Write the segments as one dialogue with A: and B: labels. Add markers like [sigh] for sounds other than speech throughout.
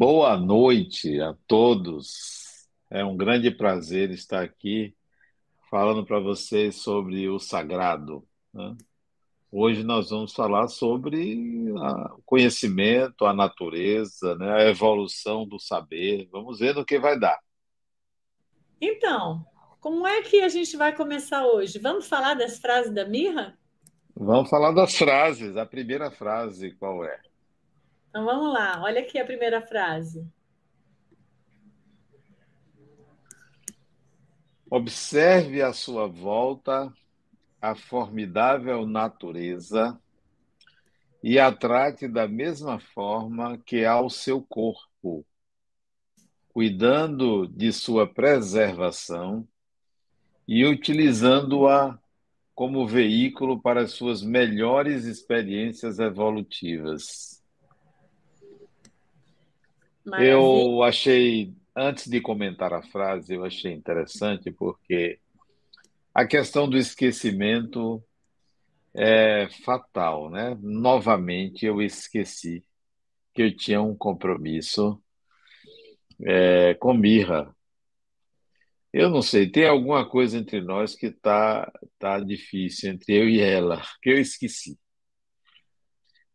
A: Boa noite a todos. É um grande prazer estar aqui falando para vocês sobre o sagrado. né? Hoje nós vamos falar sobre o conhecimento, a natureza, né? A evolução do saber. Vamos ver no que vai dar.
B: Então, como é que a gente vai começar hoje? Vamos falar das frases da Mirra?
A: Vamos falar das frases. A primeira frase, qual é?
B: Então vamos lá, olha aqui a primeira frase.
A: Observe à sua volta a formidável natureza e a trate da mesma forma que ao seu corpo, cuidando de sua preservação e utilizando-a como veículo para as suas melhores experiências evolutivas.
B: Maravilha.
A: Eu achei, antes de comentar a frase, eu achei interessante porque a questão do esquecimento é fatal, né? Novamente eu esqueci que eu tinha um compromisso é, com Mirra. Eu não sei, tem alguma coisa entre nós que tá, tá difícil entre eu e ela, que eu esqueci.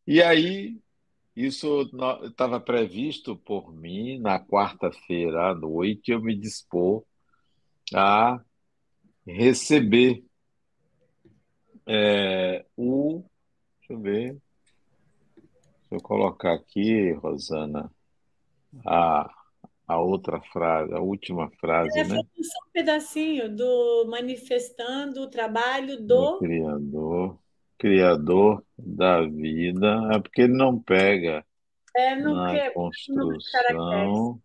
A: E aí, isso estava previsto por mim na quarta-feira à noite, eu me dispor a receber é, o. Deixa eu ver, deixa eu colocar aqui, Rosana, a, a outra frase, a última frase,
B: É,
A: né?
B: só um pedacinho do manifestando o trabalho
A: Do
B: do.
A: Criador, Criador da vida. É porque ele não pega
B: É, no
A: na
B: que,
A: construção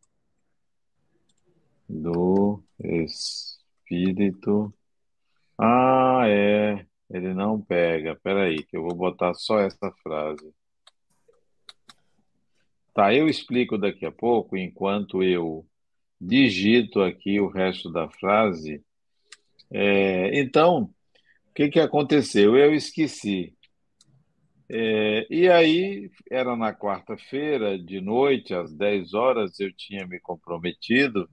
A: do Espírito. Ah, é. Ele não pega. Peraí, que eu vou botar só essa frase. Tá, eu explico daqui a pouco, enquanto eu digito aqui o resto da frase. É, então, que que aconteceu? Eu esqueci. É, e aí, era na quarta-feira, de noite, às 10 horas, eu tinha me comprometido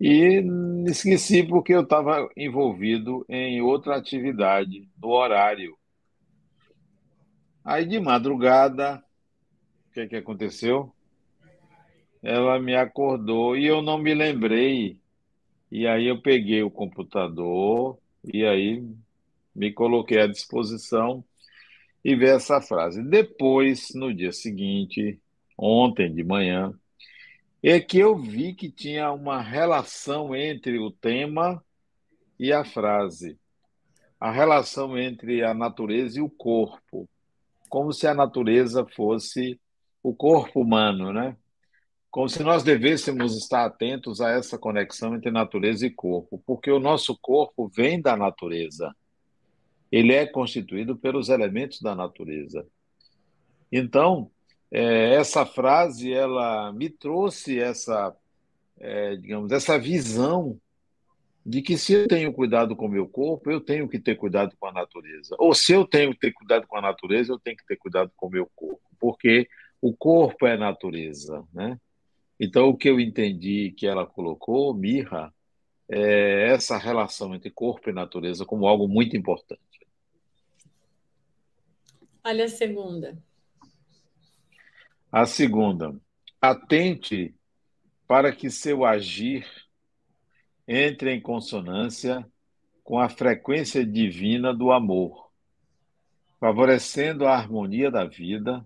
A: e esqueci porque eu estava envolvido em outra atividade, no horário. Aí, de madrugada, o que que aconteceu? Ela me acordou e eu não me lembrei. E aí eu peguei o computador e aí me coloquei à disposição e ver essa frase. Depois, no dia seguinte, ontem de manhã, é que eu vi que tinha uma relação entre o tema e a frase, a relação entre a natureza e o corpo, como se a natureza fosse o corpo humano, né? Como se nós devêssemos estar atentos a essa conexão entre natureza e corpo, porque o nosso corpo vem da natureza. Ele é constituído pelos elementos da natureza. Então, é, essa frase, ela me trouxe essa, é, digamos, essa visão de que se eu tenho cuidado com o meu corpo, eu tenho que ter cuidado com a natureza. Ou se eu tenho que ter cuidado com a natureza, eu tenho que ter cuidado com o meu corpo, porque o corpo é natureza, né? Então, o que eu entendi que ela colocou, Mirra, é essa relação entre corpo e natureza como algo muito importante.
B: Olha a segunda.
A: A segunda, atente para que seu agir entre em consonância com a frequência divina do amor, favorecendo a harmonia da vida,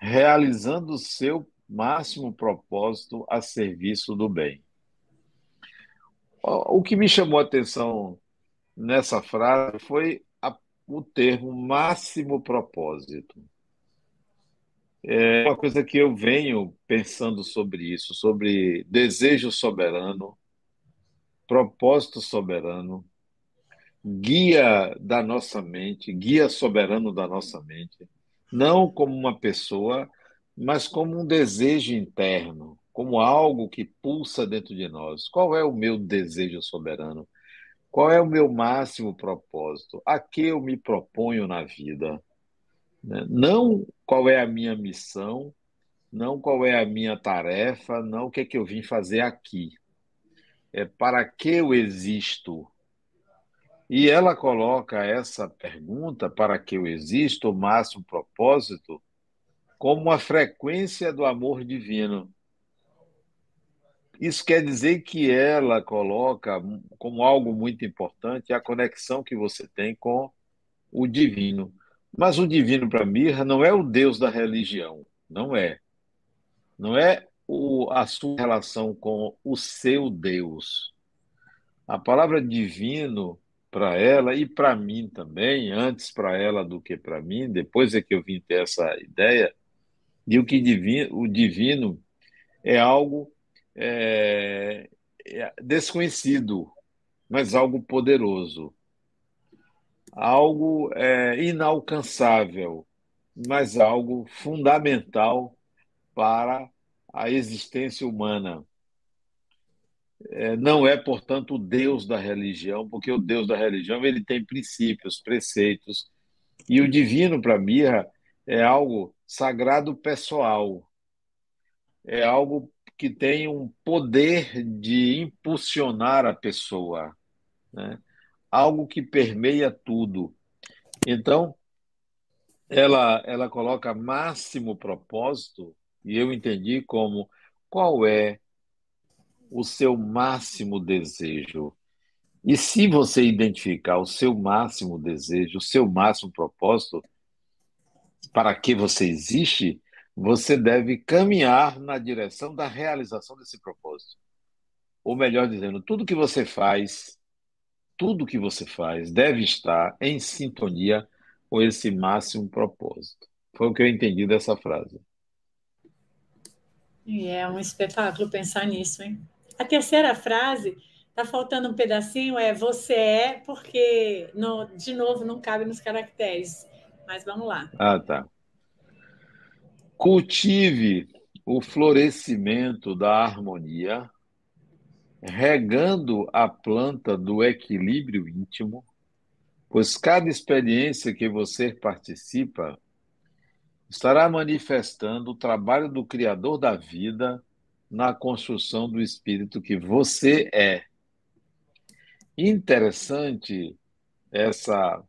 A: realizando o seu máximo propósito a serviço do bem. O que me chamou a atenção nessa frase foi o termo máximo propósito. É uma coisa que eu venho pensando sobre isso, sobre desejo soberano, propósito soberano, guia da nossa mente, guia soberano da nossa mente, não como uma pessoa, mas como um desejo interno, como algo que pulsa dentro de nós. Qual é o meu desejo soberano? Qual é o meu máximo propósito? A que eu me proponho na vida? Não qual é a minha missão, não qual é a minha tarefa, não o que é que eu vim fazer aqui. É para que eu existo? E ela coloca essa pergunta, para que eu existo, o máximo propósito, como uma frequência do amor divino. Isso quer dizer que ela coloca como algo muito importante a conexão que você tem com o divino. Mas o divino para Mirra não é o Deus da religião, não é. Não é o, a sua relação com o seu Deus. A palavra divino para ela e para mim também, antes para ela do que para mim, depois é que eu vim ter essa ideia, de o que divino, o divino é algo é, é desconhecido, mas algo poderoso, algo é, inalcançável, mas algo fundamental para a existência humana. É, não é, portanto, o Deus da religião, porque o Deus da religião ele tem princípios, preceitos, e o divino para Mirra é algo sagrado pessoal, é algo que tem um poder de impulsionar a pessoa, né? algo que permeia tudo. Então, ela, ela coloca máximo propósito, e eu entendi como qual é o seu máximo desejo. E se você identificar o seu máximo desejo, o seu máximo propósito, para que você existe, você deve caminhar na direção da realização desse propósito. Ou melhor dizendo, tudo que você faz, tudo que você faz deve estar em sintonia com esse máximo propósito. Foi o que eu entendi dessa frase.
B: E é um espetáculo pensar nisso, hein? A terceira frase, tá faltando um pedacinho, é você é, porque, no, de novo, não cabe nos caracteres. Mas vamos lá.
A: Ah, tá. Cultive o florescimento da harmonia, regando a planta do equilíbrio íntimo, pois cada experiência que você participa estará manifestando o trabalho do Criador da vida na construção do espírito que você é. Interessante essa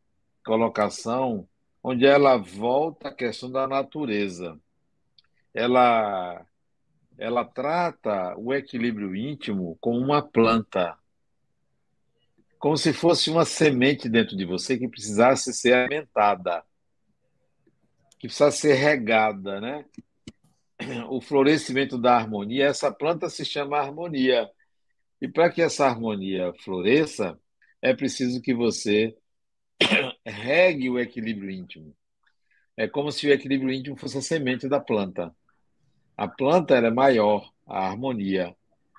A: colocação, onde ela volta à questão da natureza ela ela trata o equilíbrio íntimo como uma planta, como se fosse uma semente dentro de você que precisasse ser alimentada, que precisasse ser regada, né? O florescimento da harmonia, essa planta se chama harmonia. E para que essa harmonia floresça, é preciso que você [coughs] regue o equilíbrio íntimo. É como se o equilíbrio íntimo fosse a semente da planta. A planta é maior, a harmonia.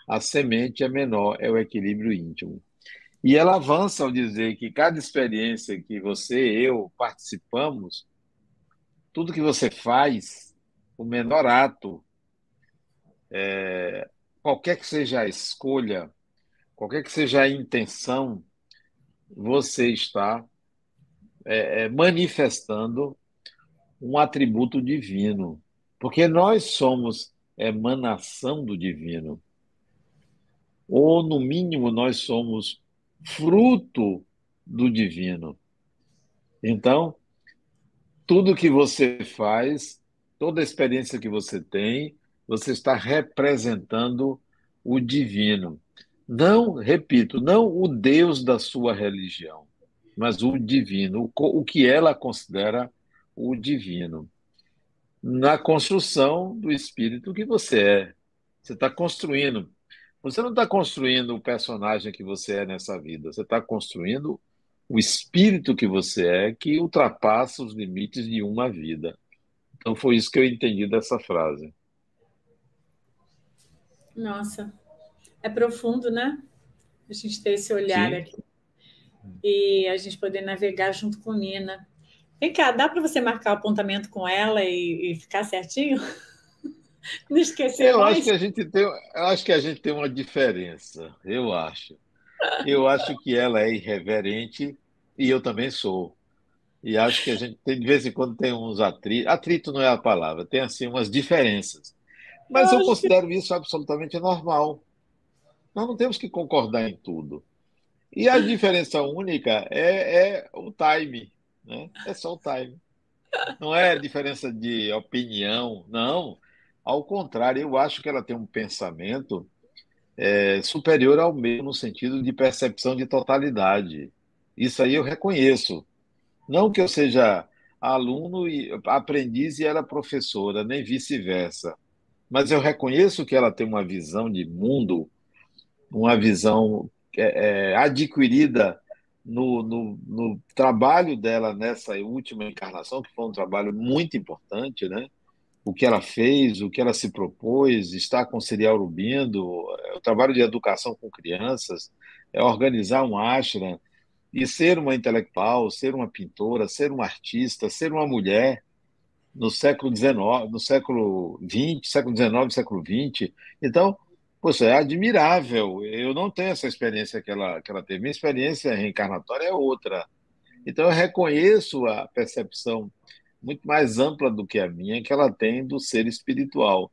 A: A semente é menor, é o equilíbrio íntimo. E ela avança ao dizer que cada experiência que você e eu participamos, tudo que você faz, o menor ato, é, qualquer que seja a escolha, qualquer que seja a intenção, você está é, é manifestando um atributo divino. Porque nós somos emanação do divino. Ou, no mínimo, nós somos fruto do divino. Então, tudo que você faz, toda experiência que você tem, você está representando o divino. Não, repito, não o Deus da sua religião, mas o divino, o que ela considera o divino na construção do espírito que você é. Você está construindo. Você não está construindo o personagem que você é nessa vida. Você está construindo o espírito que você é, que ultrapassa os limites de uma vida. Então foi isso que eu entendi dessa frase.
B: Nossa, é profundo, né? A gente ter esse olhar Sim. aqui e a gente poder navegar junto com Nina. Vem cá, dá para você marcar o apontamento com ela e, e ficar certinho? [laughs] Não esquecer
A: eu
B: mais?
A: Acho que a gente tem, eu acho que a gente tem uma diferença, eu acho. Eu acho que ela é irreverente e eu também sou. E acho que a gente tem, de vez em quando tem uns atritos. Atrito não é a palavra, tem assim umas diferenças. Mas eu considero isso absolutamente normal. Nós não temos que concordar em tudo. E a diferença única é, é o time, né? É só o time. Não é diferença de opinião, não. Ao contrário, eu acho que ela tem um pensamento é, superior ao meu no sentido de percepção de totalidade. Isso aí eu reconheço. Não que eu seja aluno e aprendiz e ela professora, nem vice-versa. Mas eu reconheço que ela tem uma visão de mundo, uma visão é, é, adquirida no, no, no, trabalho dela nessa última encarnação, que foi um trabalho muito importante, né? O que ela fez, o que ela se propôs, está com Serial Rubindo, é o trabalho de educação com crianças, é organizar um ashram, e ser uma intelectual, ser uma pintora, ser uma artista, ser uma mulher no século XIX, no século XX, século XIX, século XX. Então, poxa, é admirável. Eu não tenho essa experiência que ela, que ela teve. Minha experiência reencarnatória é outra. Então, eu reconheço a percepção muito mais ampla do que a minha que ela tem do ser espiritual.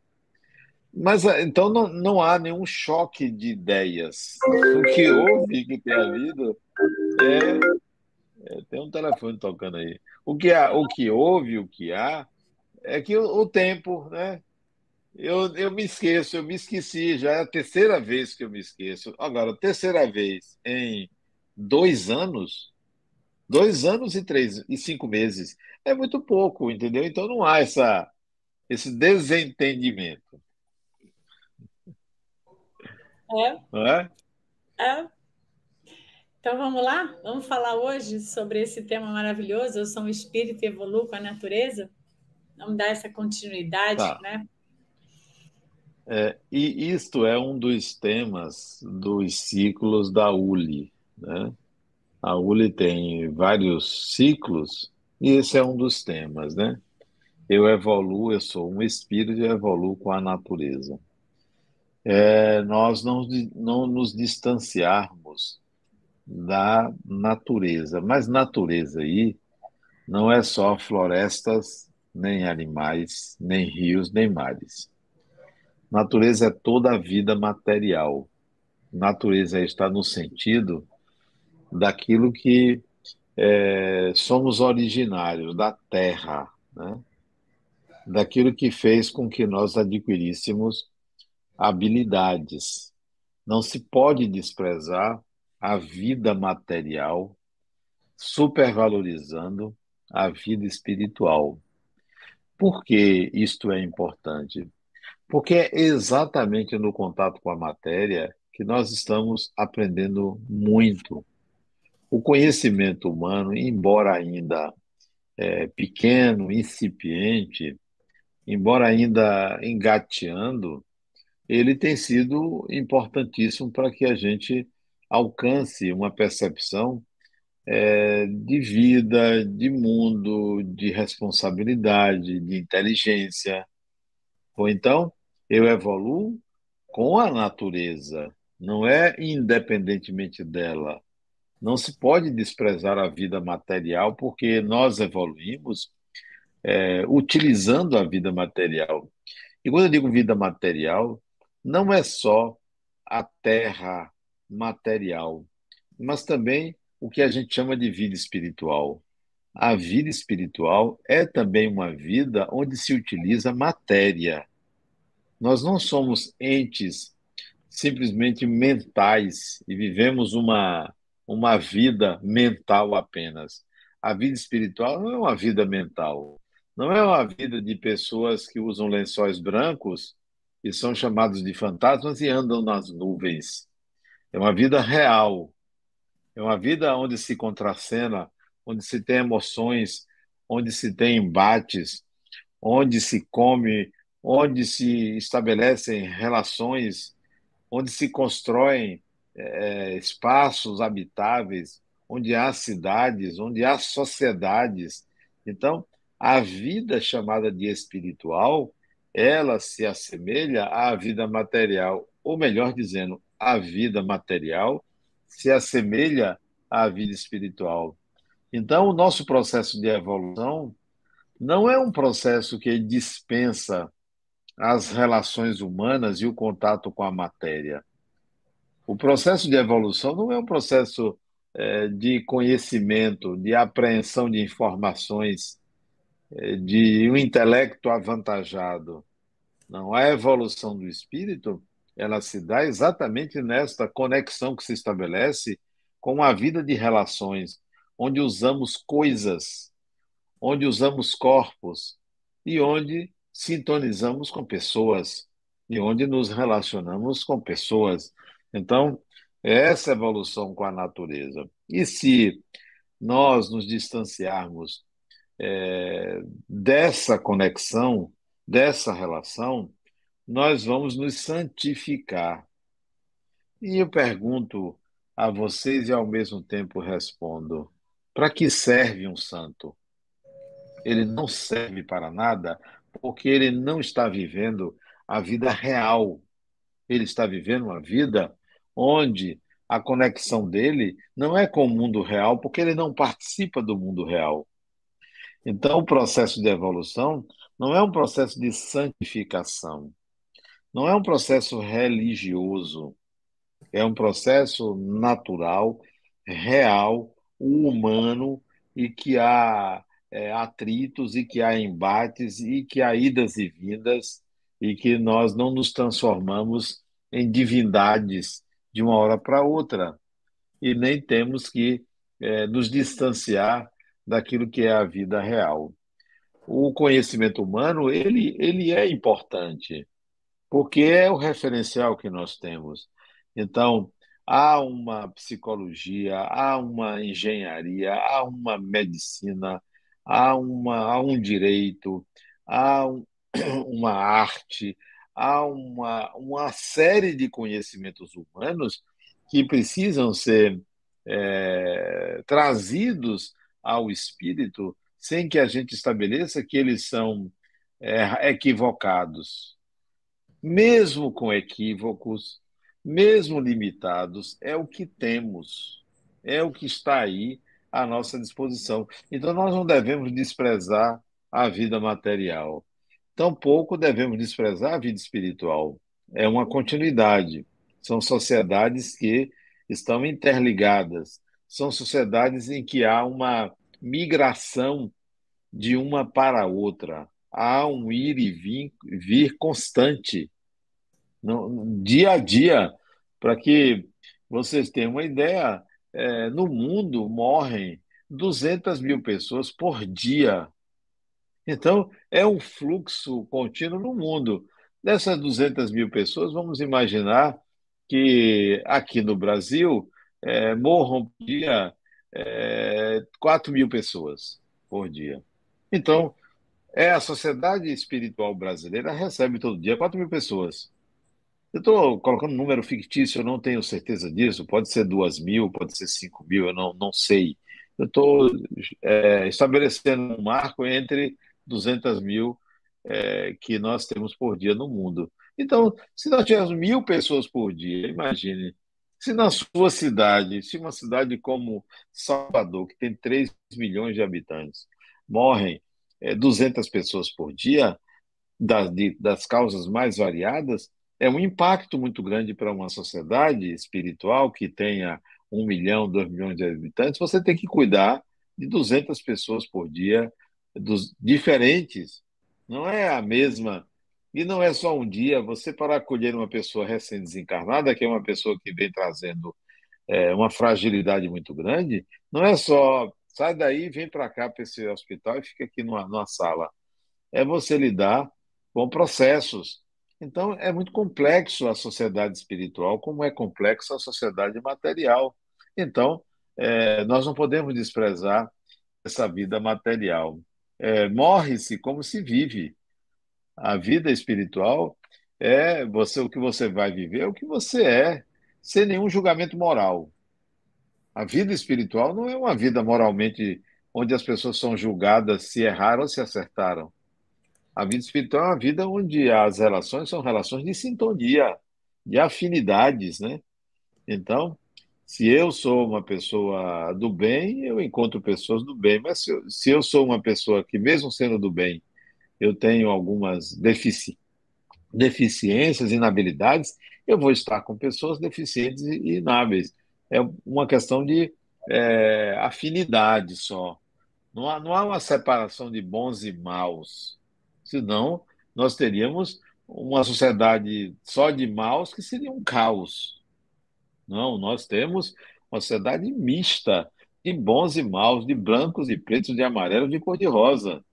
A: Mas então não, não há nenhum choque de ideias. O que houve, que tem havido, é, é, tem um telefone tocando aí. O que, há, o que houve, o que há, é que o, o tempo, né? Eu, eu me esqueço, eu me esqueci, já é a terceira vez que eu me esqueço. Agora, terceira vez em dois anos, dois anos e três e cinco meses, é muito pouco, entendeu? Então não há essa, esse desentendimento.
B: É.
A: Não é?
B: É. Então vamos lá? Vamos falar hoje sobre esse tema maravilhoso. Eu sou um espírito e evoluo com a natureza. Vamos dar essa continuidade, tá. né?
A: É, e isto é um dos temas dos ciclos da ULI. Né? A ULI tem vários ciclos e esse é um dos temas. Né? Eu evoluo, eu sou um espírito e evoluo com a natureza. É, nós não, não nos distanciarmos da natureza. Mas natureza aí não é só florestas, nem animais, nem rios, nem mares. Natureza é toda a vida material. Natureza está no sentido daquilo que é, somos originários, da terra, né? daquilo que fez com que nós adquiríssemos habilidades. Não se pode desprezar a vida material, supervalorizando a vida espiritual. Por que isto é importante? Porque é exatamente no contato com a matéria que nós estamos aprendendo muito. O conhecimento humano, embora ainda é, pequeno, incipiente, embora ainda engateando, ele tem sido importantíssimo para que a gente alcance uma percepção é, de vida, de mundo, de responsabilidade, de inteligência. Ou então, eu evoluo com a natureza, não é independentemente dela. Não se pode desprezar a vida material, porque nós evoluímos é, utilizando a vida material. E quando eu digo vida material, não é só a terra, material, mas também o que a gente chama de vida espiritual. A vida espiritual é também uma vida onde se utiliza matéria. Nós não somos entes simplesmente mentais e vivemos uma, uma vida mental apenas. A vida espiritual não é uma vida mental. Não é uma vida de pessoas que usam lençóis brancos e são chamados de fantasmas e andam nas nuvens. É uma vida real. É uma vida onde se contracena, onde se tem emoções, onde se tem embates, onde se come, onde se estabelecem relações, onde se constroem é, espaços habitáveis, onde há cidades, onde há sociedades. Então, a vida chamada de espiritual, ela se assemelha à vida material, ou melhor dizendo, a vida material se assemelha à vida espiritual. Então, o nosso processo de evolução não é um processo que dispensa as relações humanas e o contato com a matéria. O processo de evolução não é um processo é, de conhecimento, de apreensão de informações, é, de um intelecto avantajado. Não, a evolução do espírito, ela se dá exatamente nesta conexão que se estabelece com a vida de relações, onde usamos coisas, onde usamos corpos e onde sintonizamos com pessoas e onde nos relacionamos com pessoas. Então, essa evolução com a natureza. E se nós nos distanciarmos é, dessa conexão, dessa relação, nós vamos nos santificar. E eu pergunto a vocês e ao mesmo tempo respondo: para que serve um santo? Ele não serve para nada porque ele não está vivendo a vida real. Ele está vivendo uma vida onde a conexão dele não é com o mundo real, porque ele não participa do mundo real. Então, o processo de evolução não é um processo de santificação, não é um processo religioso, é um processo natural, real, humano e que há é, atritos e que há embates e que há idas e vindas e que nós não nos transformamos em divindades de uma hora para outra e nem temos que é, nos distanciar daquilo que é a vida real. O conhecimento humano ele, ele é importante porque é o referencial que nós temos. Então, há uma psicologia, há uma engenharia, há uma medicina, há, uma, há um direito, há um, [clears throat] uma arte, há uma, uma série de conhecimentos humanos que precisam ser é, trazidos ao espírito sem que a gente estabeleça que eles são é, equivocados. Mesmo com equívocos, mesmo limitados, é o que temos, é o que está aí à nossa disposição. Então, nós não devemos desprezar a vida material. Tampouco devemos desprezar a vida espiritual. É uma continuidade. São sociedades que estão interligadas. São sociedades em que há uma migração de uma para outra. Há um ir e vir, vir constante, no, dia a dia. Para que vocês tenham uma ideia, é, no mundo morrem 200 mil pessoas por dia então, é um fluxo contínuo no mundo. Dessas 200 mil pessoas, vamos imaginar que aqui no Brasil é, morram por dia é, 4 mil pessoas por dia. Então, é a sociedade espiritual brasileira recebe todo dia 4 mil pessoas. Eu estou colocando um número fictício, eu não tenho certeza disso. Pode ser 2 mil, pode ser 5 mil, eu não, não sei. Eu estou é, estabelecendo um marco entre 200 mil é, que nós temos por dia no mundo. Então, se nós tivermos mil pessoas por dia, imagine, se na sua cidade, se uma cidade como Salvador, que tem 3 milhões de habitantes, morrem é, 200 pessoas por dia, das, de, das causas mais variadas, é um impacto muito grande para uma sociedade espiritual que tenha um milhão, dois milhões de habitantes. Você tem que cuidar de 200 pessoas por dia dos diferentes, não é a mesma. E não é só um dia, você para acolher uma pessoa recém-desencarnada, que é uma pessoa que vem trazendo é, uma fragilidade muito grande, não é só sai daí, vem para cá para esse hospital e fica aqui numa, numa sala. É você lidar com processos. Então, é muito complexo a sociedade espiritual, como é complexo a sociedade material. Então, é, nós não podemos desprezar essa vida material é, morre-se como se vive. A vida espiritual é você o que você vai viver, é o que você é, sem nenhum julgamento moral. A vida espiritual não é uma vida moralmente onde as pessoas são julgadas se erraram ou se acertaram. A vida espiritual é uma vida onde as relações são relações de sintonia, de afinidades, né? Então, se eu sou uma pessoa do bem, eu encontro pessoas do bem, mas se eu, se eu sou uma pessoa que, mesmo sendo do bem, eu tenho algumas defici deficiências, inabilidades, eu vou estar com pessoas deficientes e inábeis. É uma questão de é, afinidade só. Não há, não há uma separação de bons e maus. Senão, nós teríamos uma sociedade só de maus que seria um caos. Não, nós temos uma sociedade mista de bons e maus, de brancos e pretos, de amarelos, de cor-de-rosa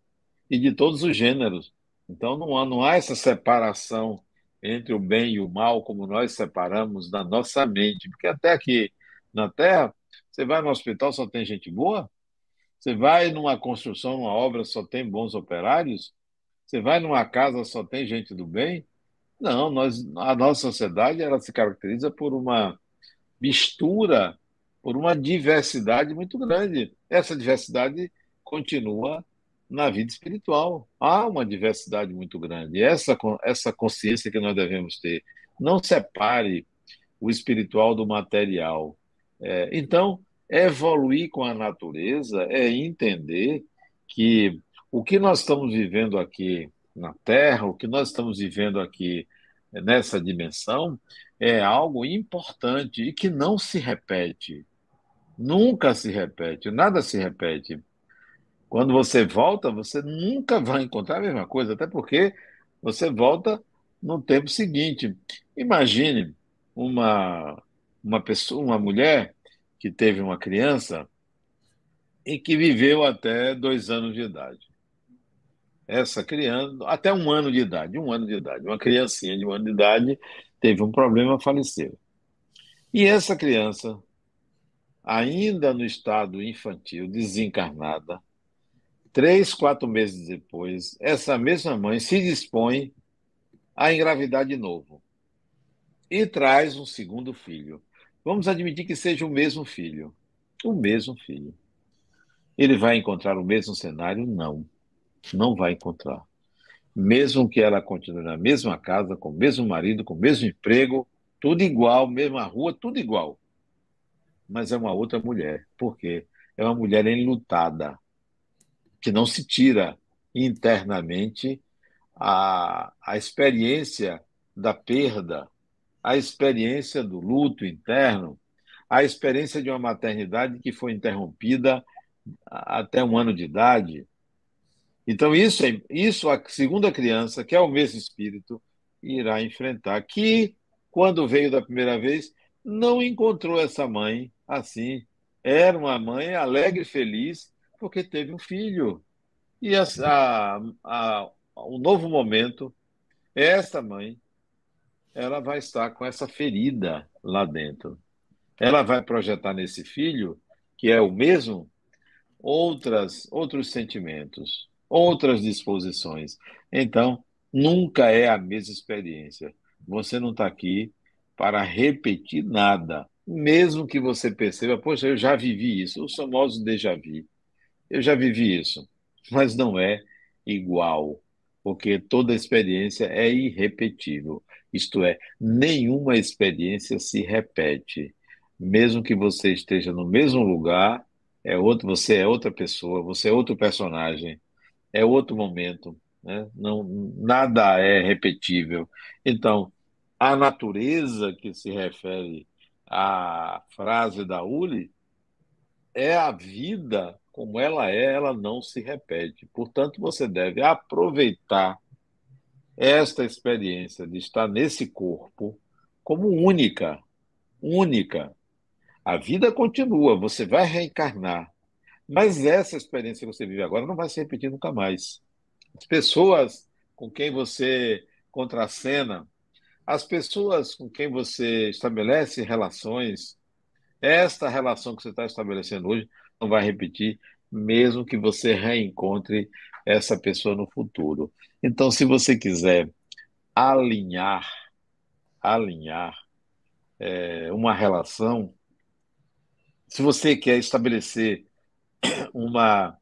A: e de todos os gêneros. Então não há, não há essa separação entre o bem e o mal como nós separamos na nossa mente, porque até aqui na Terra, você vai no hospital só tem gente boa, você vai numa construção, numa obra só tem bons operários, você vai numa casa só tem gente do bem. Não, nós, a nossa sociedade ela se caracteriza por uma mistura, por uma diversidade muito grande. Essa diversidade continua na vida espiritual. Há uma diversidade muito grande. Essa, essa consciência que nós devemos ter. Não separe o espiritual do material. É, então, evoluir com a natureza é entender que o que nós estamos vivendo aqui na Terra, o que nós estamos vivendo aqui nessa dimensão, é algo importante e que não se repete. Nunca se repete, nada se repete. Quando você volta, você nunca vai encontrar a mesma coisa, até porque você volta no tempo seguinte. Imagine uma, uma pessoa, uma mulher que teve uma criança e que viveu até dois anos de idade. Essa criança, até um ano de idade, um ano de idade, uma criancinha de um ano de idade teve um problema, faleceu. E essa criança, ainda no estado infantil, desencarnada, Três, quatro meses depois, essa mesma mãe se dispõe a engravidar de novo e traz um segundo filho. Vamos admitir que seja o mesmo filho. O mesmo filho. Ele vai encontrar o mesmo cenário? Não. Não vai encontrar. Mesmo que ela continue na mesma casa, com o mesmo marido, com o mesmo emprego, tudo igual, mesma rua, tudo igual. Mas é uma outra mulher. Por quê? É uma mulher enlutada que não se tira internamente a, a experiência da perda, a experiência do luto interno, a experiência de uma maternidade que foi interrompida até um ano de idade. Então, isso, é, isso a segunda criança, que é o mesmo espírito, irá enfrentar. Que, quando veio da primeira vez, não encontrou essa mãe assim. Era uma mãe alegre e feliz, porque teve um filho. E a, a, o novo momento, esta mãe, ela vai estar com essa ferida lá dentro. Ela vai projetar nesse filho, que é o mesmo, outras, outros sentimentos, outras disposições. Então, nunca é a mesma experiência. Você não está aqui para repetir nada, mesmo que você perceba, poxa, eu já vivi isso, os famosos déjà vu. Eu já vivi isso, mas não é igual, porque toda experiência é irrepetível. Isto é, nenhuma experiência se repete. Mesmo que você esteja no mesmo lugar, é outro, você é outra pessoa, você é outro personagem, é outro momento, né? Não, nada é repetível. Então, a natureza que se refere à frase da Uli é a vida como ela é, ela não se repete. Portanto, você deve aproveitar esta experiência de estar nesse corpo como única, única. A vida continua, você vai reencarnar, mas essa experiência que você vive agora não vai se repetir nunca mais. As pessoas com quem você contracena, as pessoas com quem você estabelece relações, esta relação que você está estabelecendo hoje não vai repetir, mesmo que você reencontre essa pessoa no futuro. Então, se você quiser alinhar, alinhar é, uma relação, se você quer estabelecer uma,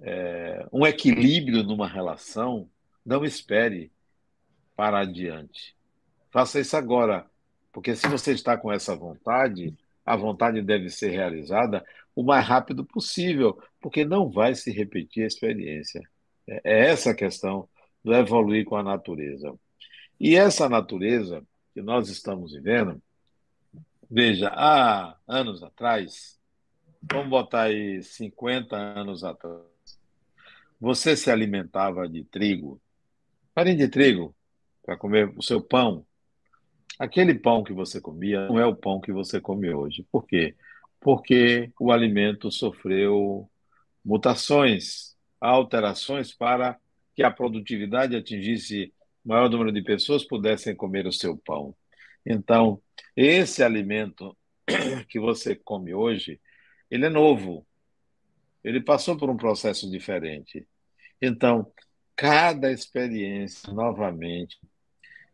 A: é, um equilíbrio numa relação, não espere para adiante. Faça isso agora, porque se você está com essa vontade, a vontade deve ser realizada o mais rápido possível, porque não vai se repetir a experiência. É, é essa a questão do evoluir com a natureza. E essa natureza que nós estamos vivendo, veja, há anos atrás, vamos botar aí 50 anos atrás, você se alimentava de trigo, farinha de trigo, para comer o seu pão. Aquele pão que você comia não é o pão que você come hoje. Por quê? Porque o alimento sofreu mutações, alterações para que a produtividade atingisse o maior número de pessoas pudessem comer o seu pão. Então, esse alimento [clears throat] que você come hoje, ele é novo. Ele passou por um processo diferente. Então, cada experiência, novamente,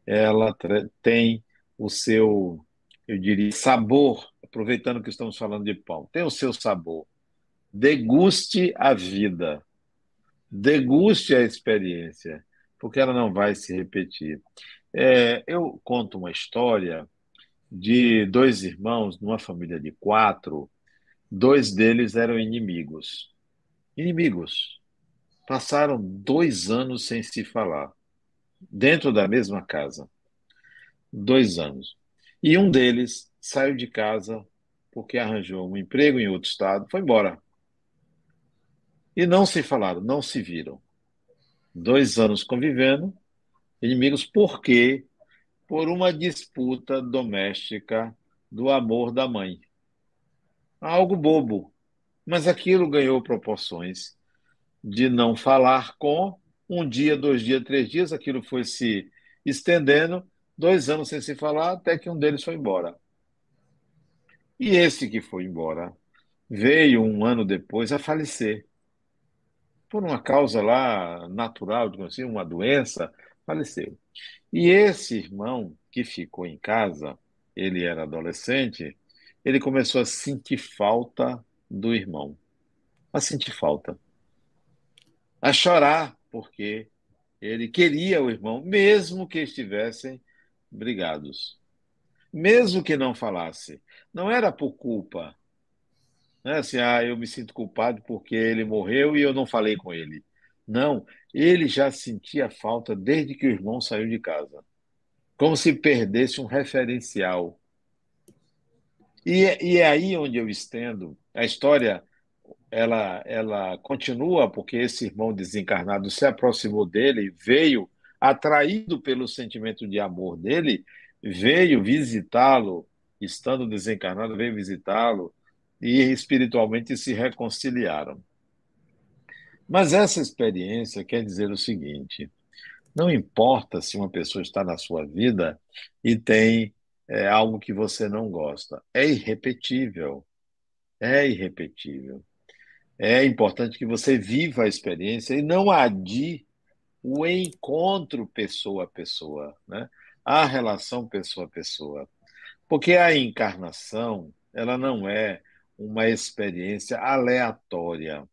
A: ela tem o seu, eu diria, sabor, aproveitando que estamos falando de pão, tem o seu sabor. Deguste a vida, deguste a experiência, porque ela não vai se repetir. É, eu conto uma história de dois irmãos numa família de quatro, dois deles eram inimigos. Inimigos. Passaram dois anos sem se falar, dentro da mesma casa. Dois anos. E um deles saiu de casa porque arranjou um emprego em outro estado, foi embora. E não se falaram, não se viram. Dois anos convivendo, inimigos, por quê? Por uma disputa doméstica do amor da mãe. Algo bobo, mas aquilo ganhou proporções de não falar com um dia, dois dias, três dias, aquilo foi se estendendo, dois anos sem se falar, até que um deles foi embora. E esse que foi embora veio um ano depois a falecer por uma causa lá natural, digamos assim, uma doença, faleceu. E esse irmão que ficou em casa, ele era adolescente, ele começou a sentir falta do irmão, a sentir falta, a chorar, porque ele queria o irmão, mesmo que estivessem brigados, mesmo que não falasse. Não era por culpa, não é assim, ah, eu me sinto culpado porque ele morreu e eu não falei com ele. Não, ele já sentia falta desde que o irmão saiu de casa. Como se perdesse um referencial. E, e é aí onde eu estendo. A história ela, ela continua porque esse irmão desencarnado se aproximou dele, veio atraído pelo sentimento de amor dele, veio visitá-lo, estando desencarnado, veio visitá-lo, e espiritualmente se reconciliaram. Mas essa experiência quer dizer o seguinte: não importa se uma pessoa está na sua vida e tem é, algo que você não gosta, é irrepetível. É irrepetível. É importante que você viva a experiência e não adie o encontro pessoa a pessoa, né? a relação pessoa a pessoa. Porque a encarnação, ela não é uma experiência aleatória.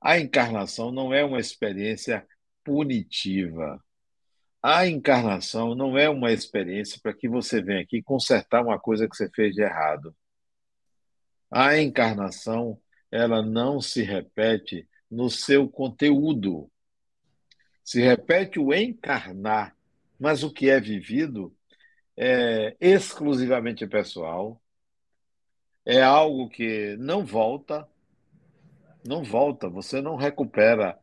A: A encarnação não é uma experiência punitiva. A encarnação não é uma experiência para que você venha aqui consertar uma coisa que você fez de errado. A encarnação, ela não se repete no seu conteúdo. Se repete o encarnar, mas o que é vivido é exclusivamente pessoal, é algo que não volta, não volta, você não recupera.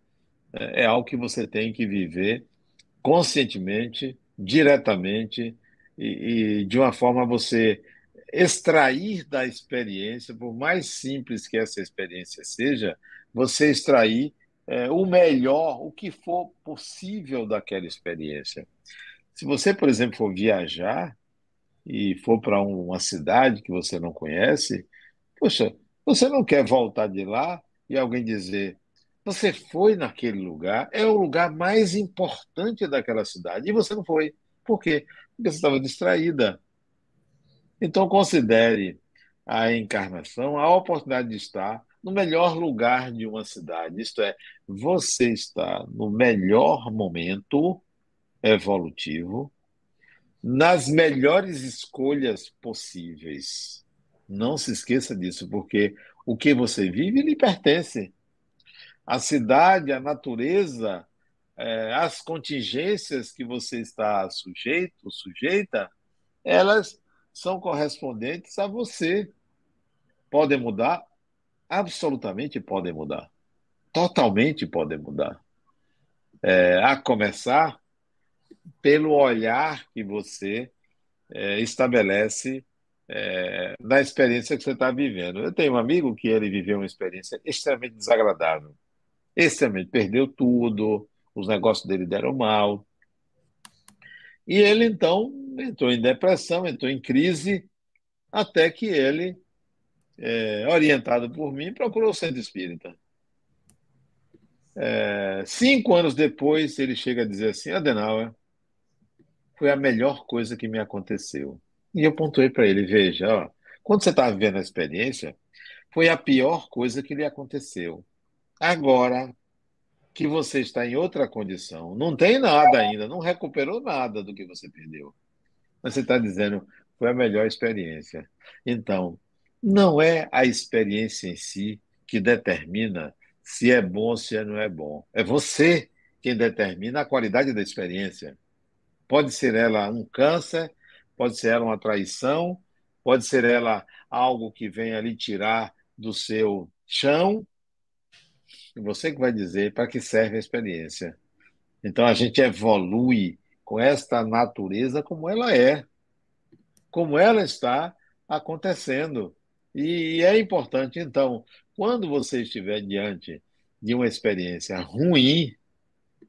A: É, é algo que você tem que viver conscientemente, diretamente e, e de uma forma você extrair da experiência, por mais simples que essa experiência seja, você extrair é, o melhor, o que for possível daquela experiência. Se você, por exemplo, for viajar, e for para uma cidade que você não conhece, poxa, você não quer voltar de lá e alguém dizer: você foi naquele lugar, é o lugar mais importante daquela cidade, e você não foi. Por quê? Porque você estava distraída. Então, considere a encarnação a oportunidade de estar no melhor lugar de uma cidade. Isto é, você está no melhor momento evolutivo nas melhores escolhas possíveis. Não se esqueça disso, porque o que você vive lhe pertence. A cidade, a natureza, é, as contingências que você está sujeito, sujeita, elas são correspondentes a você. Podem mudar? Absolutamente podem mudar. Totalmente podem mudar. É, a começar pelo olhar que você é, estabelece é, na experiência que você está vivendo. Eu tenho um amigo que ele viveu uma experiência extremamente desagradável. Extremamente. Perdeu tudo, os negócios dele deram mal. E ele, então, entrou em depressão, entrou em crise, até que ele, é, orientado por mim, procurou o centro espírita. É, cinco anos depois, ele chega a dizer assim: Adenauer, foi a melhor coisa que me aconteceu. E eu pontuei para ele: veja, ó, quando você está vivendo a experiência, foi a pior coisa que lhe aconteceu. Agora que você está em outra condição, não tem nada ainda, não recuperou nada do que você perdeu. Mas você está dizendo foi a melhor experiência. Então, não é a experiência em si que determina se é bom ou se não é bom. É você quem determina a qualidade da experiência. Pode ser ela um câncer, pode ser ela uma traição, pode ser ela algo que venha lhe tirar do seu chão. Você que vai dizer para que serve a experiência. Então a gente evolui com esta natureza como ela é, como ela está acontecendo. E é importante, então, quando você estiver diante de uma experiência ruim,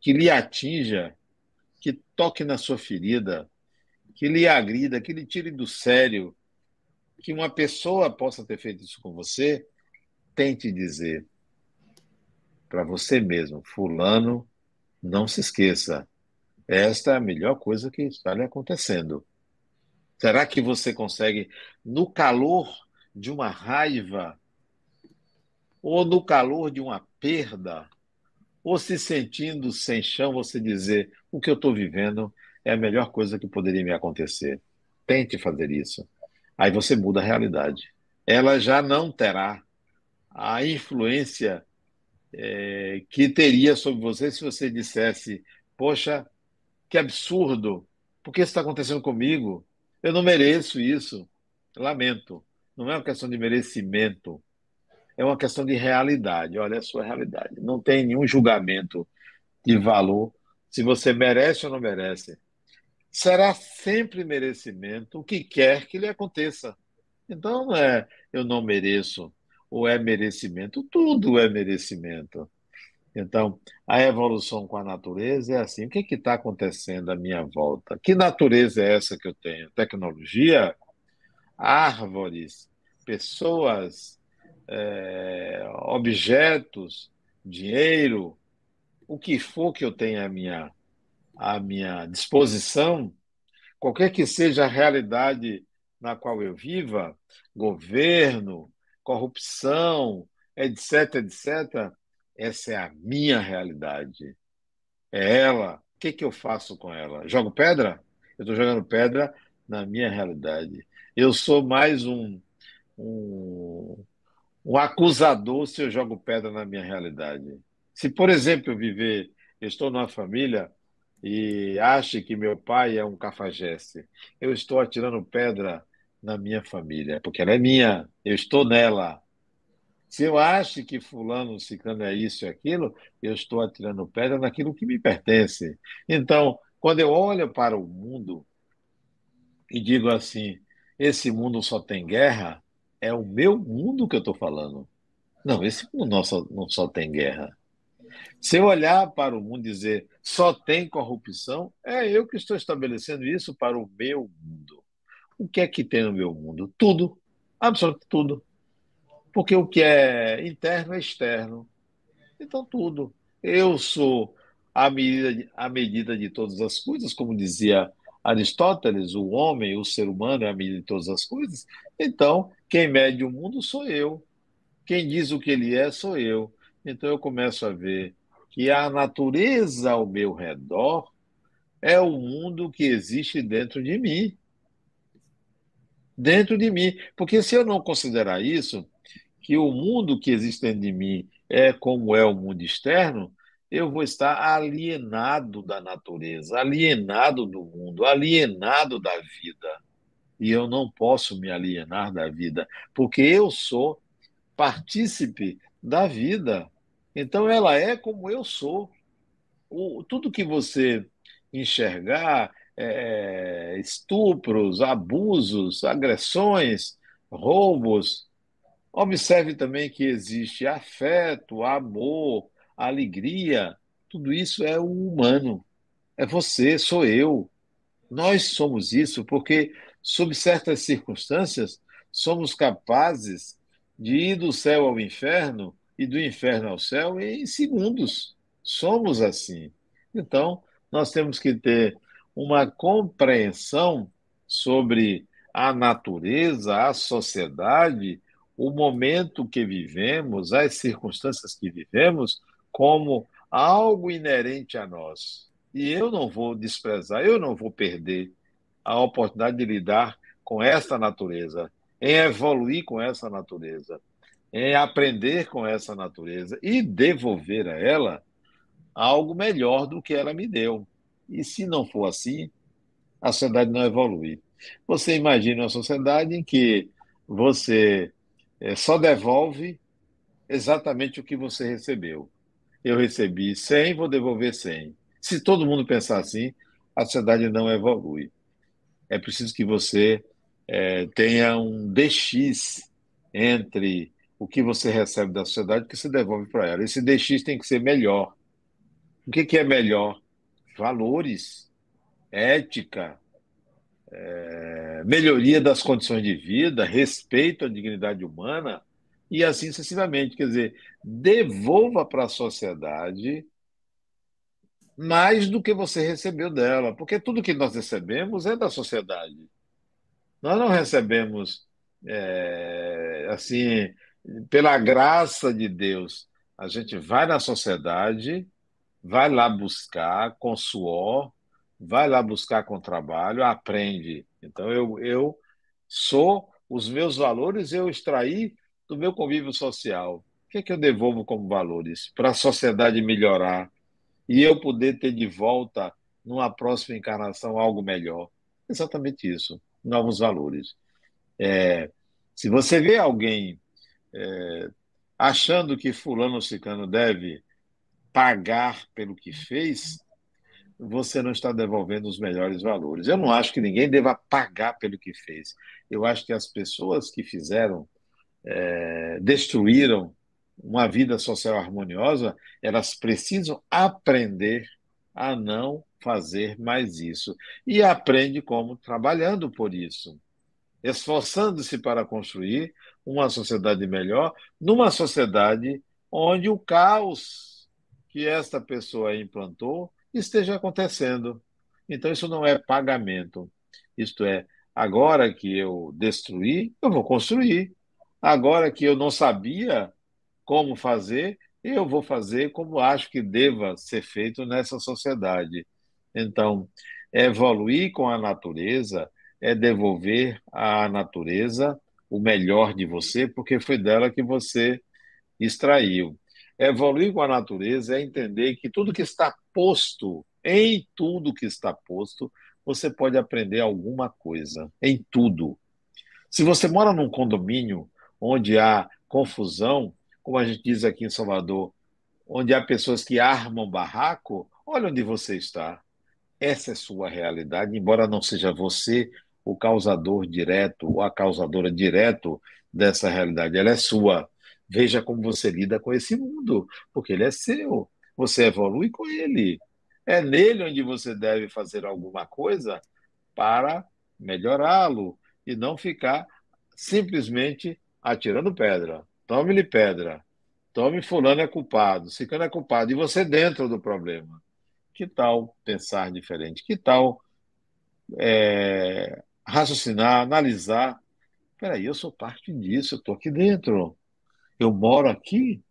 A: que lhe atinja, que toque na sua ferida, que lhe agrida, que lhe tire do sério, que uma pessoa possa ter feito isso com você, tente dizer para você mesmo, fulano, não se esqueça, esta é a melhor coisa que está lhe acontecendo. Será que você consegue, no calor de uma raiva, ou no calor de uma perda, ou se sentindo sem chão, você dizer: o que eu estou vivendo é a melhor coisa que poderia me acontecer. Tente fazer isso. Aí você muda a realidade. Ela já não terá a influência é, que teria sobre você se você dissesse: Poxa, que absurdo! Por que isso está acontecendo comigo? Eu não mereço isso. Lamento. Não é uma questão de merecimento. É uma questão de realidade. Olha é a sua realidade. Não tem nenhum julgamento de valor se você merece ou não merece será sempre merecimento o que quer que lhe aconteça. Então não é eu não mereço ou é merecimento, tudo é merecimento. Então, a evolução com a natureza é assim: o que está acontecendo à minha volta? Que natureza é essa que eu tenho? Tecnologia? Árvores? Pessoas? É, objetos? Dinheiro? O que for que eu tenha à minha à minha disposição, qualquer que seja a realidade na qual eu viva, governo, corrupção, etc, etc, essa é a minha realidade. É ela. O que, que eu faço com ela? Jogo pedra? Eu estou jogando pedra na minha realidade. Eu sou mais um, um, um acusador se eu jogo pedra na minha realidade. Se, por exemplo, eu viver, eu estou numa família e ache que meu pai é um cafajeste. Eu estou atirando pedra na minha família, porque ela é minha, eu estou nela. Se eu acho que fulano, ciclano é isso e aquilo, eu estou atirando pedra naquilo que me pertence. Então, quando eu olho para o mundo e digo assim, esse mundo só tem guerra, é o meu mundo que eu estou falando. Não, esse mundo não só, não só tem guerra. Se eu olhar para o mundo e dizer só tem corrupção, é eu que estou estabelecendo isso para o meu mundo. O que é que tem no meu mundo? Tudo, absolutamente tudo. Porque o que é interno é externo. Então, tudo. Eu sou a medida, de, a medida de todas as coisas, como dizia Aristóteles, o homem, o ser humano é a medida de todas as coisas. Então, quem mede o mundo sou eu. Quem diz o que ele é, sou eu. Então, eu começo a ver que a natureza ao meu redor é o mundo que existe dentro de mim. Dentro de mim. Porque se eu não considerar isso, que o mundo que existe dentro de mim é como é o mundo externo, eu vou estar alienado da natureza, alienado do mundo, alienado da vida. E eu não posso me alienar da vida, porque eu sou partícipe da vida. Então ela é como eu sou. O, tudo que você enxergar, é, estupros, abusos, agressões, roubos, observe também que existe afeto, amor, alegria, tudo isso é o humano. É você, sou eu. Nós somos isso porque, sob certas circunstâncias, somos capazes de ir do céu ao inferno e do inferno ao céu em segundos. Somos assim. Então, nós temos que ter uma compreensão sobre a natureza, a sociedade, o momento que vivemos, as circunstâncias que vivemos, como algo inerente a nós. E eu não vou desprezar, eu não vou perder a oportunidade de lidar com essa natureza, em evoluir com essa natureza, em aprender com essa natureza e devolver a ela algo melhor do que ela me deu. E se não for assim, a sociedade não evolui. Você imagina uma sociedade em que você é, só devolve exatamente o que você recebeu eu recebi 100, vou devolver 100. Se todo mundo pensar assim, a sociedade não evolui. É preciso que você é, tenha um DX entre o que você recebe da sociedade e o que você devolve para ela. Esse DX tem que ser melhor. O que, que é melhor? Valores, ética, é, melhoria das condições de vida, respeito à dignidade humana e assim sucessivamente. Quer dizer, devolva para a sociedade mais do que você recebeu dela, porque tudo que nós recebemos é da sociedade. Nós não recebemos é, assim, pela graça de Deus. A gente vai na sociedade, vai lá buscar com suor, vai lá buscar com trabalho, aprende. Então eu, eu sou os meus valores eu extraí do meu convívio social. O que é que eu devolvo como valores para a sociedade melhorar e eu poder ter de volta, numa próxima encarnação, algo melhor? Exatamente isso, novos valores. É, se você vê alguém é, achando que fulano ou deve pagar pelo que fez, você não está devolvendo os melhores valores. Eu não acho que ninguém deva pagar pelo que fez. Eu acho que as pessoas que fizeram é, destruíram uma vida social harmoniosa, elas precisam aprender a não fazer mais isso. E aprende como? Trabalhando por isso, esforçando-se para construir uma sociedade melhor, numa sociedade onde o caos que esta pessoa implantou esteja acontecendo. Então, isso não é pagamento. Isto é, agora que eu destruí, eu vou construir. Agora que eu não sabia como fazer, eu vou fazer como acho que deva ser feito nessa sociedade. Então, evoluir com a natureza é devolver à natureza o melhor de você, porque foi dela que você extraiu. Evoluir com a natureza é entender que tudo que está posto, em tudo que está posto, você pode aprender alguma coisa, em tudo. Se você mora num condomínio onde há confusão, como a gente diz aqui em Salvador, onde há pessoas que armam barraco, olha onde você está. Essa é sua realidade, embora não seja você o causador direto ou a causadora direto dessa realidade, ela é sua. Veja como você lida com esse mundo, porque ele é seu. Você evolui com ele. É nele onde você deve fazer alguma coisa para melhorá-lo e não ficar simplesmente atirando pedra. Tome-lhe pedra. Tome fulano é culpado, ciclano é culpado. E você dentro do problema. Que tal pensar diferente? Que tal é, raciocinar, analisar? Peraí, eu sou parte disso, eu estou aqui dentro. Eu moro aqui,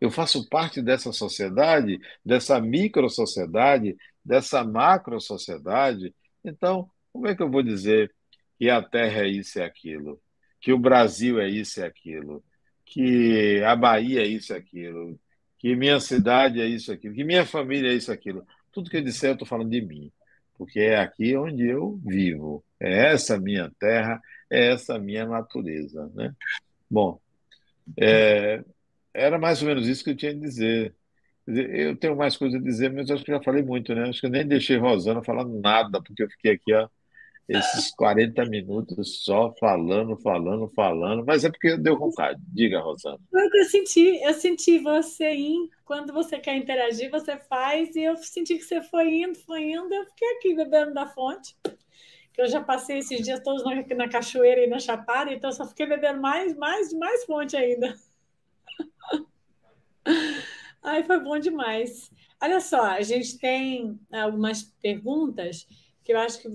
A: eu faço parte dessa sociedade, dessa micro-sociedade, dessa macro-sociedade. Então, como é que eu vou dizer que a Terra é isso e aquilo? que o Brasil é isso e aquilo, que a Bahia é isso e aquilo, que minha cidade é isso, aquilo, que minha família é isso, aquilo. Tudo que eu disser, eu estou falando de mim, porque é aqui onde eu vivo. É essa minha terra, é essa minha natureza. Né? Bom, é, era mais ou menos isso que eu tinha a dizer. Eu tenho mais coisa a dizer, mas acho que já falei muito, né? Acho que eu nem deixei Rosana falar nada, porque eu fiquei aqui, ó, esses 40 minutos só falando, falando, falando, mas é porque deu vontade. Diga, Rosana.
B: Eu senti, eu senti você ir, quando você quer interagir, você faz, e eu senti que você foi indo, foi indo, eu fiquei aqui bebendo da fonte, que eu já passei esses dias todos na, na cachoeira e na chapada, então só fiquei bebendo mais, mais, mais fonte ainda. [laughs] Ai, foi bom demais. Olha só, a gente tem algumas perguntas que eu acho que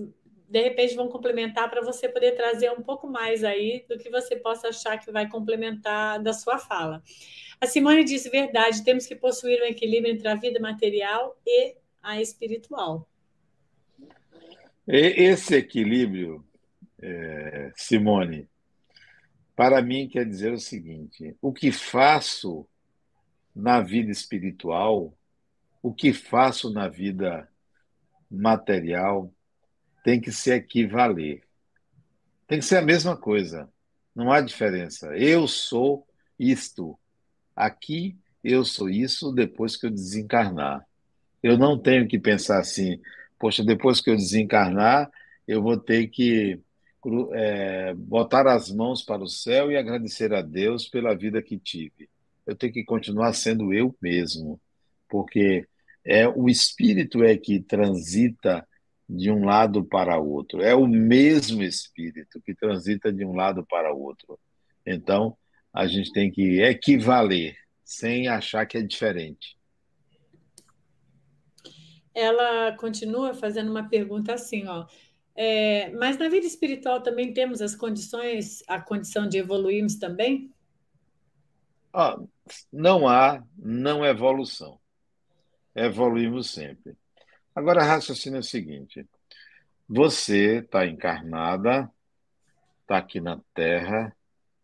B: de repente vão complementar para você poder trazer um pouco mais aí do que você possa achar que vai complementar da sua fala. A Simone disse verdade, temos que possuir um equilíbrio entre a vida material e a espiritual.
A: Esse equilíbrio, é, Simone, para mim quer dizer o seguinte: o que faço na vida espiritual, o que faço na vida material, tem que se equivaler. Tem que ser a mesma coisa. Não há diferença. Eu sou isto. Aqui eu sou isso depois que eu desencarnar. Eu não tenho que pensar assim, poxa, depois que eu desencarnar, eu vou ter que é, botar as mãos para o céu e agradecer a Deus pela vida que tive. Eu tenho que continuar sendo eu mesmo, porque é o espírito é que transita de um lado para outro. É o mesmo espírito que transita de um lado para outro. Então, a gente tem que equivaler, sem achar que é diferente.
B: Ela continua fazendo uma pergunta assim, ó. É, mas na vida espiritual também temos as condições, a condição de evoluirmos também?
A: Ah, não há não evolução. Evoluímos sempre. Agora, raciocínio é o seguinte: você está encarnada, está aqui na Terra,